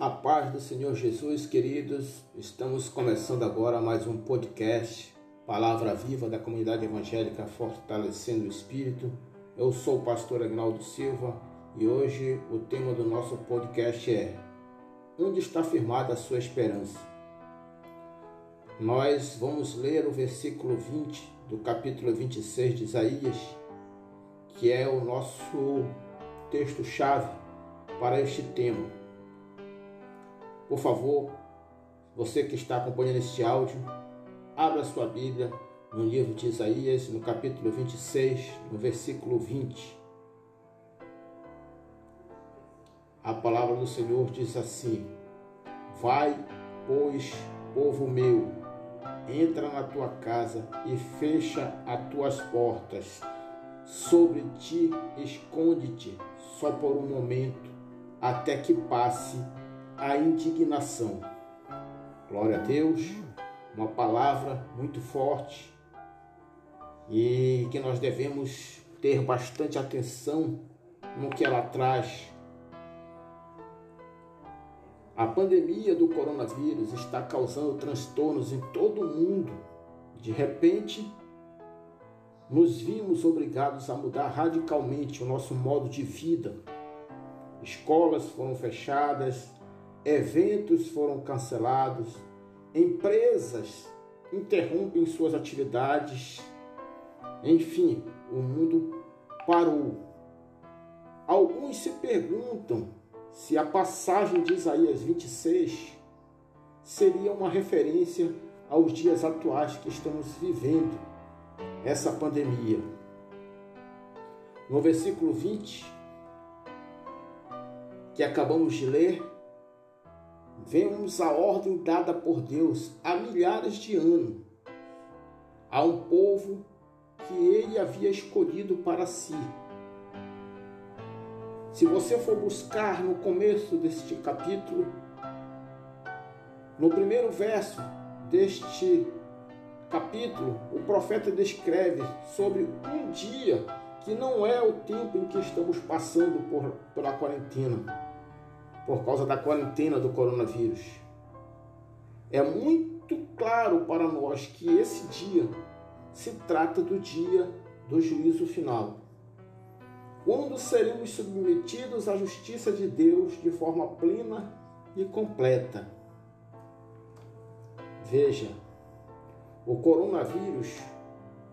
A paz do Senhor Jesus, queridos, estamos começando agora mais um podcast, Palavra Viva da Comunidade Evangélica Fortalecendo o Espírito. Eu sou o pastor Agnaldo Silva e hoje o tema do nosso podcast é Onde está firmada a sua esperança? Nós vamos ler o versículo 20 do capítulo 26 de Isaías, que é o nosso texto-chave para este tema. Por favor, você que está acompanhando este áudio, abra sua Bíblia no livro de Isaías, no capítulo 26, no versículo 20. A palavra do Senhor diz assim: Vai, pois, povo meu, entra na tua casa e fecha as tuas portas. Sobre ti esconde-te só por um momento, até que passe a indignação. Glória a Deus, uma palavra muito forte e que nós devemos ter bastante atenção no que ela traz. A pandemia do coronavírus está causando transtornos em todo o mundo. De repente, nos vimos obrigados a mudar radicalmente o nosso modo de vida. Escolas foram fechadas, eventos foram cancelados, empresas interrompem suas atividades, enfim, o mundo parou. Alguns se perguntam se a passagem de Isaías 26 seria uma referência aos dias atuais que estamos vivendo essa pandemia. No versículo 20, que acabamos de ler, vemos a ordem dada por Deus há milhares de anos a um povo que ele havia escolhido para si. Se você for buscar no começo deste capítulo, no primeiro verso deste capítulo, o profeta descreve sobre um dia que não é o tempo em que estamos passando por, pela quarentena, por causa da quarentena do coronavírus. É muito claro para nós que esse dia se trata do dia do juízo final, quando seremos submetidos à justiça de Deus de forma plena e completa. Veja, o coronavírus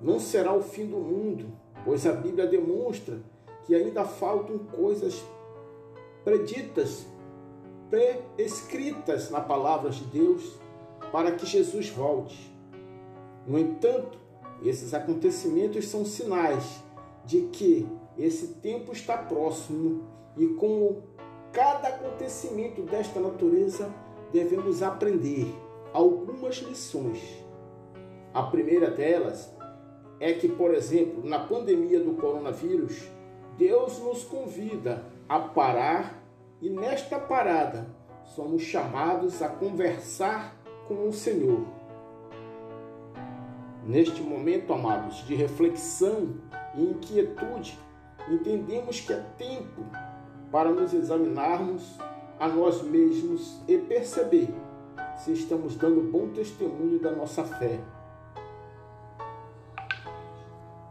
não será o fim do mundo, pois a Bíblia demonstra que ainda faltam coisas preditas, pré-escritas na palavra de Deus para que Jesus volte. No entanto, esses acontecimentos são sinais de que esse tempo está próximo e com cada acontecimento desta natureza devemos aprender algumas lições a primeira delas é que, por exemplo, na pandemia do coronavírus, Deus nos convida a parar e nesta parada somos chamados a conversar com o Senhor. Neste momento, amados, de reflexão e inquietude, entendemos que é tempo para nos examinarmos a nós mesmos e perceber se estamos dando bom testemunho da nossa fé.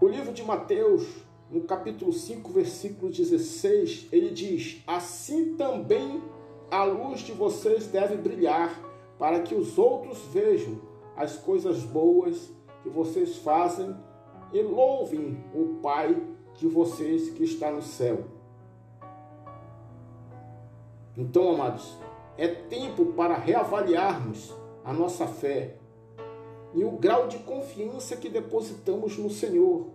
O livro de Mateus, no capítulo 5, versículo 16, ele diz: Assim também a luz de vocês deve brilhar, para que os outros vejam as coisas boas que vocês fazem e louvem o Pai de vocês que está no céu. Então, amados, é tempo para reavaliarmos a nossa fé e o grau de confiança que depositamos no Senhor,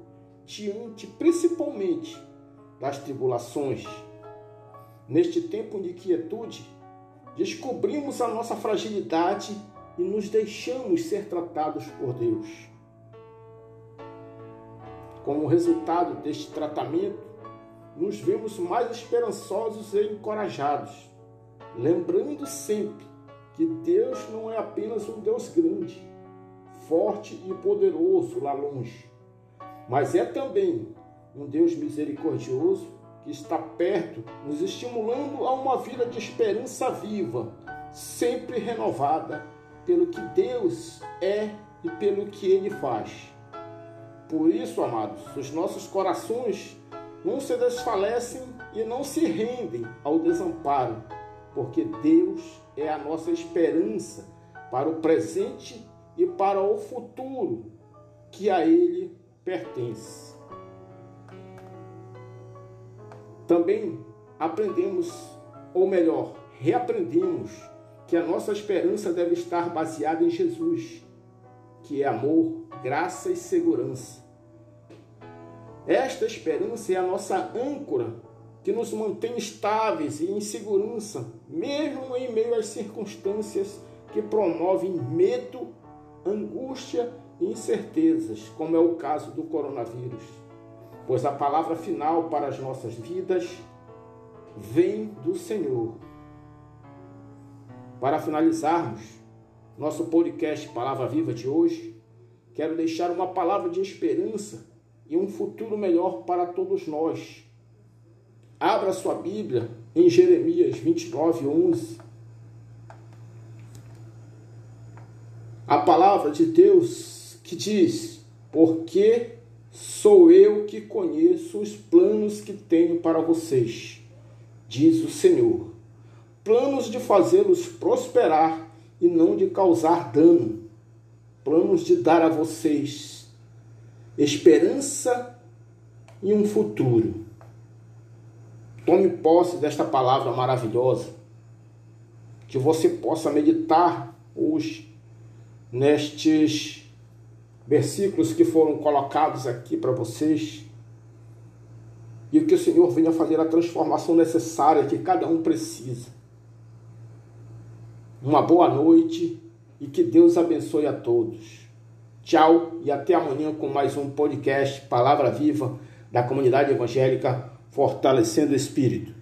diante principalmente das tribulações. Neste tempo de quietude, descobrimos a nossa fragilidade e nos deixamos ser tratados por Deus. Como resultado deste tratamento, nos vemos mais esperançosos e encorajados, lembrando sempre que Deus não é apenas um Deus grande, forte e poderoso lá longe, mas é também um Deus misericordioso que está perto, nos estimulando a uma vida de esperança viva, sempre renovada pelo que Deus é e pelo que Ele faz. Por isso, amados, os nossos corações não se desfalecem e não se rendem ao desamparo, porque Deus é a nossa esperança para o presente e para o futuro que a Ele pertence. Também aprendemos, ou melhor, reaprendemos, que a nossa esperança deve estar baseada em Jesus, que é amor, graça e segurança. Esta esperança é a nossa âncora que nos mantém estáveis e em segurança, mesmo em meio às circunstâncias que promovem medo, angústia incertezas, como é o caso do coronavírus. Pois a palavra final para as nossas vidas vem do Senhor. Para finalizarmos nosso podcast Palavra Viva de hoje, quero deixar uma palavra de esperança e um futuro melhor para todos nós. Abra sua Bíblia em Jeremias 29, 11. A palavra de Deus que diz: Porque sou eu que conheço os planos que tenho para vocês, diz o Senhor. Planos de fazê-los prosperar e não de causar dano. Planos de dar a vocês esperança e um futuro. Tome posse desta palavra maravilhosa, que você possa meditar hoje nestes versículos que foram colocados aqui para vocês. E que o Senhor venha fazer a transformação necessária que cada um precisa. Uma boa noite e que Deus abençoe a todos. Tchau e até amanhã com mais um podcast Palavra Viva da comunidade evangélica Fortalecendo o Espírito.